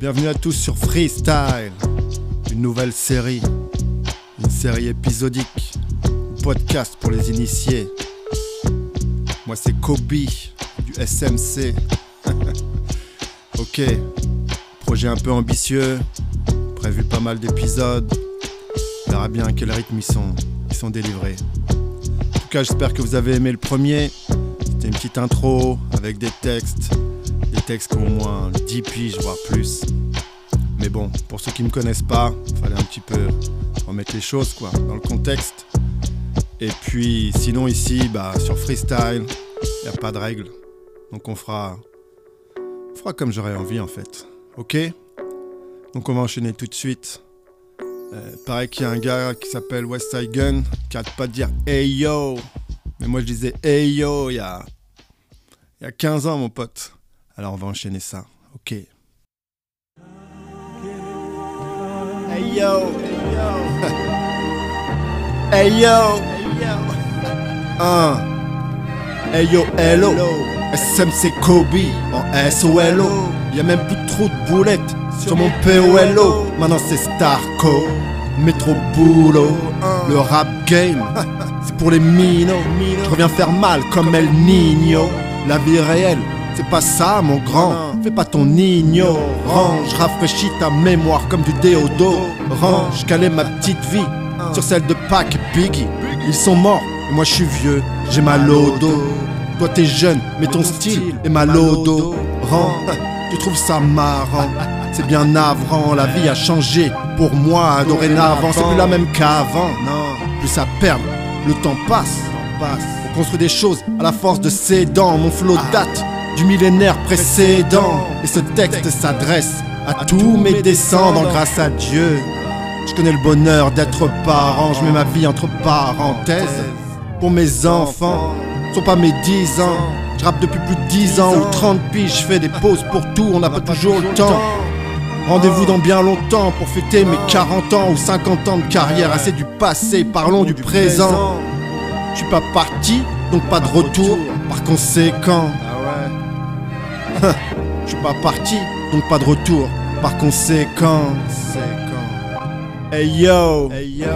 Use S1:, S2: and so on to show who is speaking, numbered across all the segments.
S1: Bienvenue à tous sur Freestyle, une nouvelle série, une série épisodique, podcast pour les initiés. Moi c'est Kobe du SMC. ok, projet un peu ambitieux, prévu pas mal d'épisodes. On verra bien à quel rythme ils sont, ils sont délivrés. En tout cas, j'espère que vous avez aimé le premier. C'était une petite intro avec des textes, textes qui ont au moins 10 piges, voire plus. Mais bon, pour ceux qui me connaissent pas, fallait un petit peu remettre les choses quoi, dans le contexte. Et puis sinon ici, bah, sur freestyle, il n'y a pas de règles. Donc on fera, fera comme j'aurais envie en fait. Ok? Donc on va enchaîner tout de suite. Euh, pareil qu'il y a un gars qui s'appelle Westside Gun qui arrête pas de dire Hey yo Mais moi je disais Hey yo il y a, y a 15 ans mon pote. Alors on va enchaîner ça. Ok. Hey yo, hey yo, uh. Hey yo, hello, SMC Kobe en SOLO. Y'a même plus trop de boulettes sur mon POLO. Maintenant c'est Starco, métro boulot. Le rap game, c'est pour les minos. Je reviens faire mal comme El Nino. La vie réelle, c'est pas ça mon grand. Fais pas ton ignorant. Je rafraîchis ta mémoire comme du déodorant. Je calais ma petite vie sur celle de Pac et Biggie. Ils sont morts, et moi je suis vieux, j'ai mal au dos. Toi t'es jeune, mais ton style est mal au dos. Rend, tu trouves ça marrant. C'est bien navrant, la vie a changé. Pour moi, dorénavant, c'est plus la même qu'avant. Plus à perdre, le temps passe. On construit des choses à la force de ses dents. Mon flot date du millénaire précédent. Et ce texte s'adresse à tous mes descendants grâce à Dieu. Je connais le bonheur d'être parent, je mets ma vie entre parenthèses. Pour mes enfants, ce sont pas mes 10 ans. Je rappe depuis plus de 10 ans ou 30 piges, je fais des pauses pour tout, on n'a pas toujours le temps. Rendez-vous dans bien longtemps pour fêter mes 40 ans ou 50 ans de carrière. Assez du passé, parlons du présent. Je suis pas parti, donc pas de retour. Par conséquent, je suis pas parti, donc pas de retour. Par conséquent, hey yo, hey yo.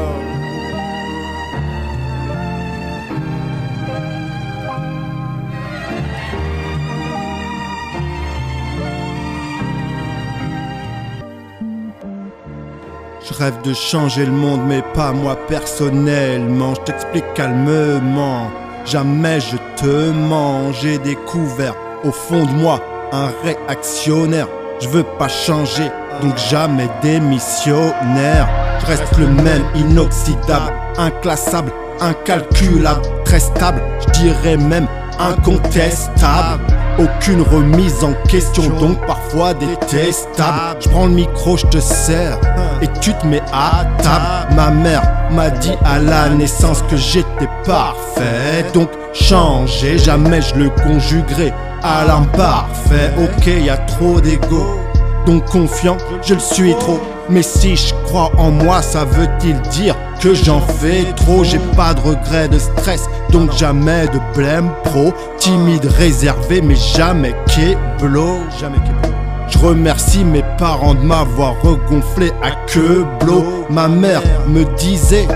S1: Je rêve de changer le monde, mais pas moi personnellement. Je t'explique calmement. Jamais je te mens. J'ai découvert au fond de moi un réactionnaire. Je veux pas changer, donc jamais démissionnaire. Je reste le même, inoxydable, inclassable, incalculable, très stable. Je dirais même incontestable. Aucune remise en question, donc parfois détestable. Je prends le micro, je te sers et tu te mets à table. Ma mère m'a dit à la naissance que j'étais parfait, donc changer, jamais je le conjuguerai à l'imparfait. Ok, y a trop d'ego, donc confiant, je le suis trop. Mais si je crois en moi, ça veut-il dire que j'en fais trop? J'ai pas de regret, de stress, donc jamais de blême pro. Timide, réservé, mais jamais kéblo. Jamais kéblo. Je remercie mes parents de m'avoir regonflé à queue-blot. Ma mère me disait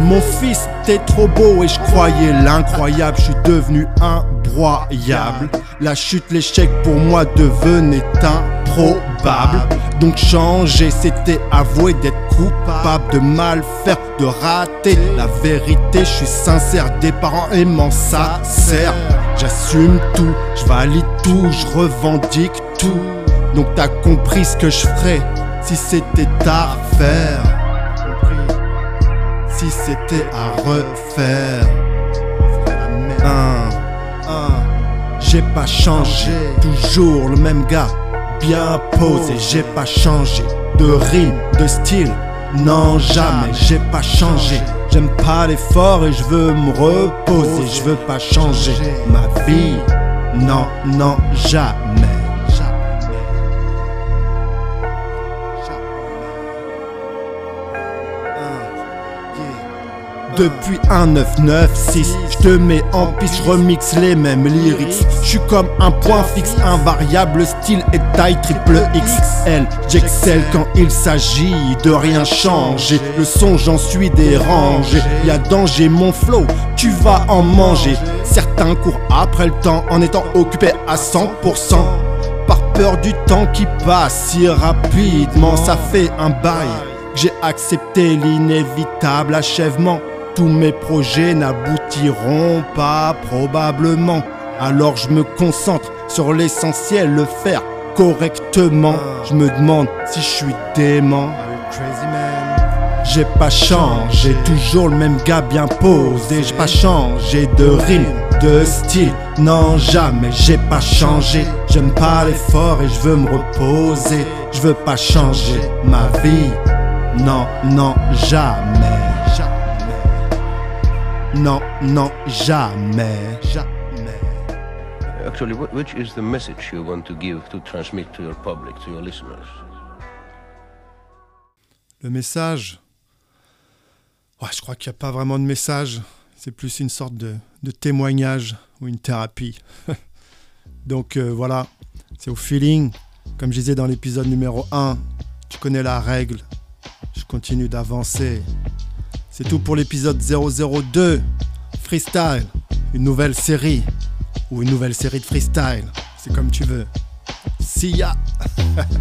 S1: mon fils, t'es trop beau et je croyais l'incroyable, je suis devenu imbroyable. La chute, l'échec pour moi devenait improbable. Donc changer, c'était avouer d'être coupable, de mal faire, de rater. La vérité, je suis sincère, des parents aimants, ça sert. J'assume tout, je valide tout, je revendique tout. Donc t'as compris ce que je ferais si c'était à refaire si c'était à refaire. Un, j'ai pas changé, toujours le même gars, bien posé, j'ai pas changé. De rime, de style, non jamais, j'ai pas changé. J'aime pas l'effort et je veux me reposer, je veux pas changer. Ma vie, non, non, jamais. Depuis un 996, je te mets en piste, remix les mêmes lyrics. Je suis comme un point fixe, invariable, style et taille triple XL. J'excelle quand il s'agit de rien changer. Le son, j'en suis dérangé. Y a danger, mon flow, tu vas en manger. Certains courent après le temps en étant occupés à 100%. Par peur du temps qui passe si rapidement, ça fait un bail. J'ai accepté l'inévitable achèvement. Tous mes projets n'aboutiront pas probablement. Alors je me concentre sur l'essentiel, le faire correctement. Je me demande si je suis dément. J'ai pas changé, toujours le même gars bien posé. J'ai pas changé de rime, de style, non jamais. J'ai pas changé, j'aime pas l'effort et je veux me reposer. Je veux pas changer ma vie, non, non, jamais. Non, non, jamais. Jamais.
S2: Actually, wh- which is the message you want to give, to transmit to your public, to your listeners?
S1: Le message. Ouais, je crois qu'il n'y a pas vraiment de message. C'est plus une sorte de, de témoignage ou une thérapie. Donc euh, voilà, c'est au feeling. Comme je disais dans l'épisode numéro 1, tu connais la règle. Je continue d'avancer. C'est tout pour l'épisode 002. Freestyle. Une nouvelle série. Ou une nouvelle série de freestyle. C'est comme tu veux. See ya